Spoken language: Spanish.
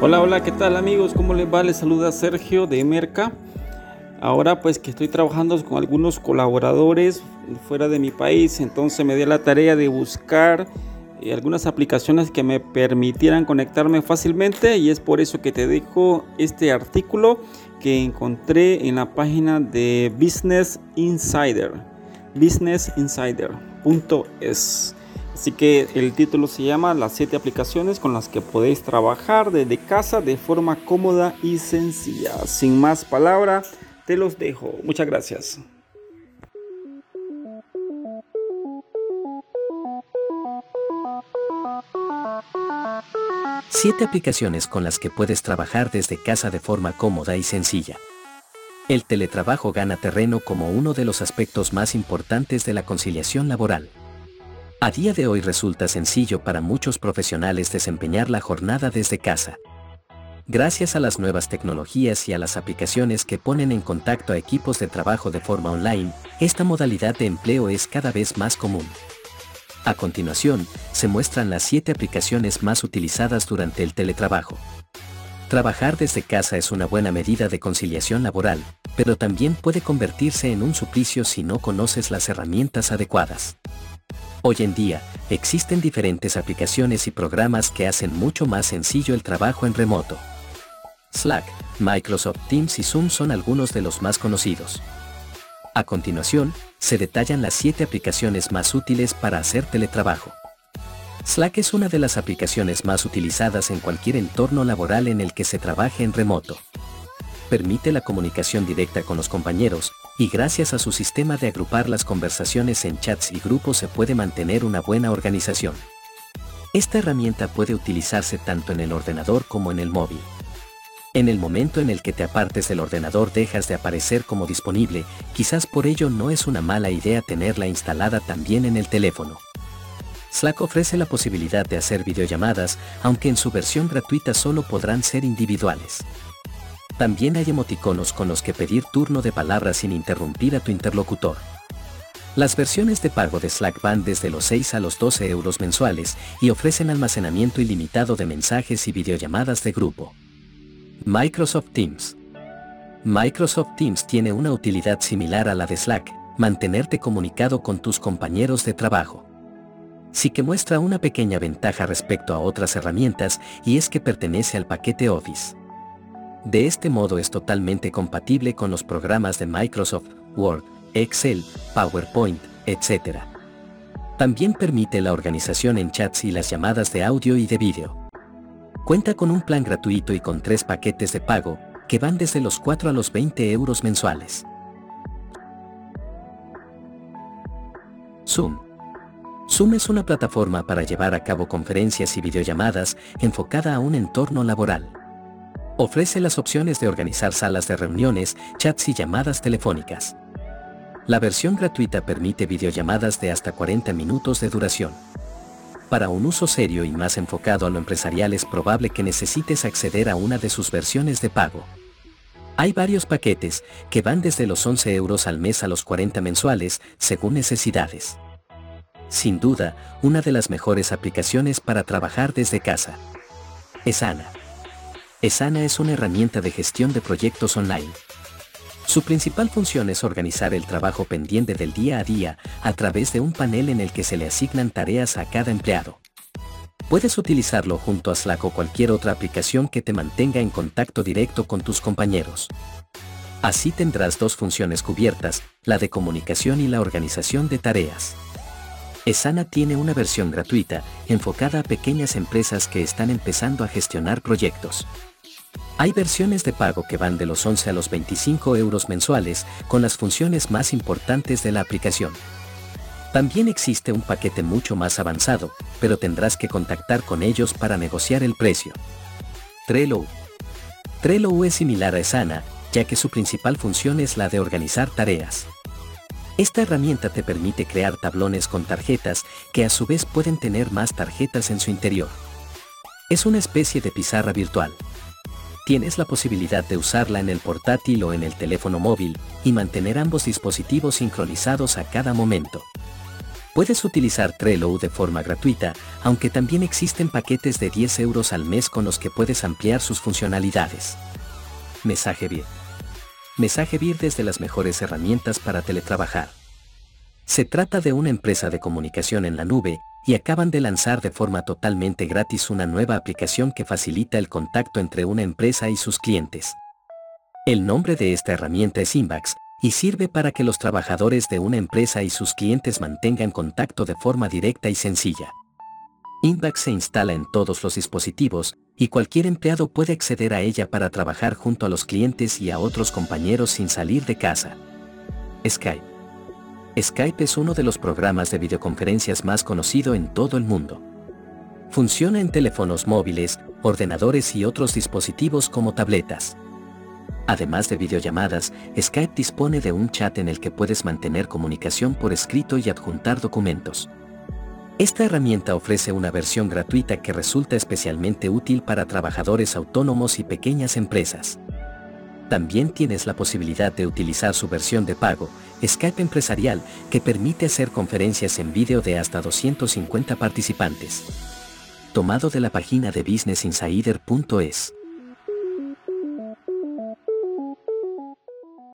Hola, hola, ¿qué tal amigos? ¿Cómo les va? Les saluda Sergio de Merca. Ahora pues que estoy trabajando con algunos colaboradores fuera de mi país, entonces me di la tarea de buscar eh, algunas aplicaciones que me permitieran conectarme fácilmente y es por eso que te dejo este artículo que encontré en la página de Business Insider, businessinsider.es. Así que el título se llama Las 7 aplicaciones con las que podéis trabajar desde casa de forma cómoda y sencilla. Sin más palabra, te los dejo. Muchas gracias. Siete aplicaciones con las que puedes trabajar desde casa de forma cómoda y sencilla. El teletrabajo gana terreno como uno de los aspectos más importantes de la conciliación laboral. A día de hoy resulta sencillo para muchos profesionales desempeñar la jornada desde casa. Gracias a las nuevas tecnologías y a las aplicaciones que ponen en contacto a equipos de trabajo de forma online, esta modalidad de empleo es cada vez más común. A continuación, se muestran las 7 aplicaciones más utilizadas durante el teletrabajo. Trabajar desde casa es una buena medida de conciliación laboral, pero también puede convertirse en un suplicio si no conoces las herramientas adecuadas. Hoy en día, existen diferentes aplicaciones y programas que hacen mucho más sencillo el trabajo en remoto. Slack, Microsoft Teams y Zoom son algunos de los más conocidos. A continuación, se detallan las 7 aplicaciones más útiles para hacer teletrabajo. Slack es una de las aplicaciones más utilizadas en cualquier entorno laboral en el que se trabaje en remoto. Permite la comunicación directa con los compañeros, y gracias a su sistema de agrupar las conversaciones en chats y grupos se puede mantener una buena organización. Esta herramienta puede utilizarse tanto en el ordenador como en el móvil. En el momento en el que te apartes del ordenador dejas de aparecer como disponible, quizás por ello no es una mala idea tenerla instalada también en el teléfono. Slack ofrece la posibilidad de hacer videollamadas, aunque en su versión gratuita solo podrán ser individuales. También hay emoticonos con los que pedir turno de palabras sin interrumpir a tu interlocutor. Las versiones de pago de Slack van desde los 6 a los 12 euros mensuales y ofrecen almacenamiento ilimitado de mensajes y videollamadas de grupo. Microsoft Teams. Microsoft Teams tiene una utilidad similar a la de Slack, mantenerte comunicado con tus compañeros de trabajo. Sí que muestra una pequeña ventaja respecto a otras herramientas y es que pertenece al paquete Office. De este modo es totalmente compatible con los programas de Microsoft, Word, Excel, PowerPoint, etc. También permite la organización en chats y las llamadas de audio y de vídeo. Cuenta con un plan gratuito y con tres paquetes de pago, que van desde los 4 a los 20 euros mensuales. Zoom. Zoom es una plataforma para llevar a cabo conferencias y videollamadas enfocada a un entorno laboral. Ofrece las opciones de organizar salas de reuniones, chats y llamadas telefónicas. La versión gratuita permite videollamadas de hasta 40 minutos de duración. Para un uso serio y más enfocado a lo empresarial es probable que necesites acceder a una de sus versiones de pago. Hay varios paquetes que van desde los 11 euros al mes a los 40 mensuales, según necesidades. Sin duda, una de las mejores aplicaciones para trabajar desde casa. Es Ana. Esana es una herramienta de gestión de proyectos online. Su principal función es organizar el trabajo pendiente del día a día a través de un panel en el que se le asignan tareas a cada empleado. Puedes utilizarlo junto a Slack o cualquier otra aplicación que te mantenga en contacto directo con tus compañeros. Así tendrás dos funciones cubiertas, la de comunicación y la organización de tareas. Esana tiene una versión gratuita, enfocada a pequeñas empresas que están empezando a gestionar proyectos. Hay versiones de pago que van de los 11 a los 25 euros mensuales con las funciones más importantes de la aplicación. También existe un paquete mucho más avanzado, pero tendrás que contactar con ellos para negociar el precio. Trello. Trello es similar a Asana, ya que su principal función es la de organizar tareas. Esta herramienta te permite crear tablones con tarjetas que a su vez pueden tener más tarjetas en su interior. Es una especie de pizarra virtual tienes la posibilidad de usarla en el portátil o en el teléfono móvil y mantener ambos dispositivos sincronizados a cada momento. Puedes utilizar Trello de forma gratuita, aunque también existen paquetes de 10 euros al mes con los que puedes ampliar sus funcionalidades. MessageBeer. MessageBeer es de las mejores herramientas para teletrabajar. Se trata de una empresa de comunicación en la nube, y acaban de lanzar de forma totalmente gratis una nueva aplicación que facilita el contacto entre una empresa y sus clientes. El nombre de esta herramienta es Inbox, y sirve para que los trabajadores de una empresa y sus clientes mantengan contacto de forma directa y sencilla. Inbox se instala en todos los dispositivos, y cualquier empleado puede acceder a ella para trabajar junto a los clientes y a otros compañeros sin salir de casa. Skype. Skype es uno de los programas de videoconferencias más conocido en todo el mundo. Funciona en teléfonos móviles, ordenadores y otros dispositivos como tabletas. Además de videollamadas, Skype dispone de un chat en el que puedes mantener comunicación por escrito y adjuntar documentos. Esta herramienta ofrece una versión gratuita que resulta especialmente útil para trabajadores autónomos y pequeñas empresas. También tienes la posibilidad de utilizar su versión de pago, Skype Empresarial, que permite hacer conferencias en vídeo de hasta 250 participantes. Tomado de la página de businessinsider.es.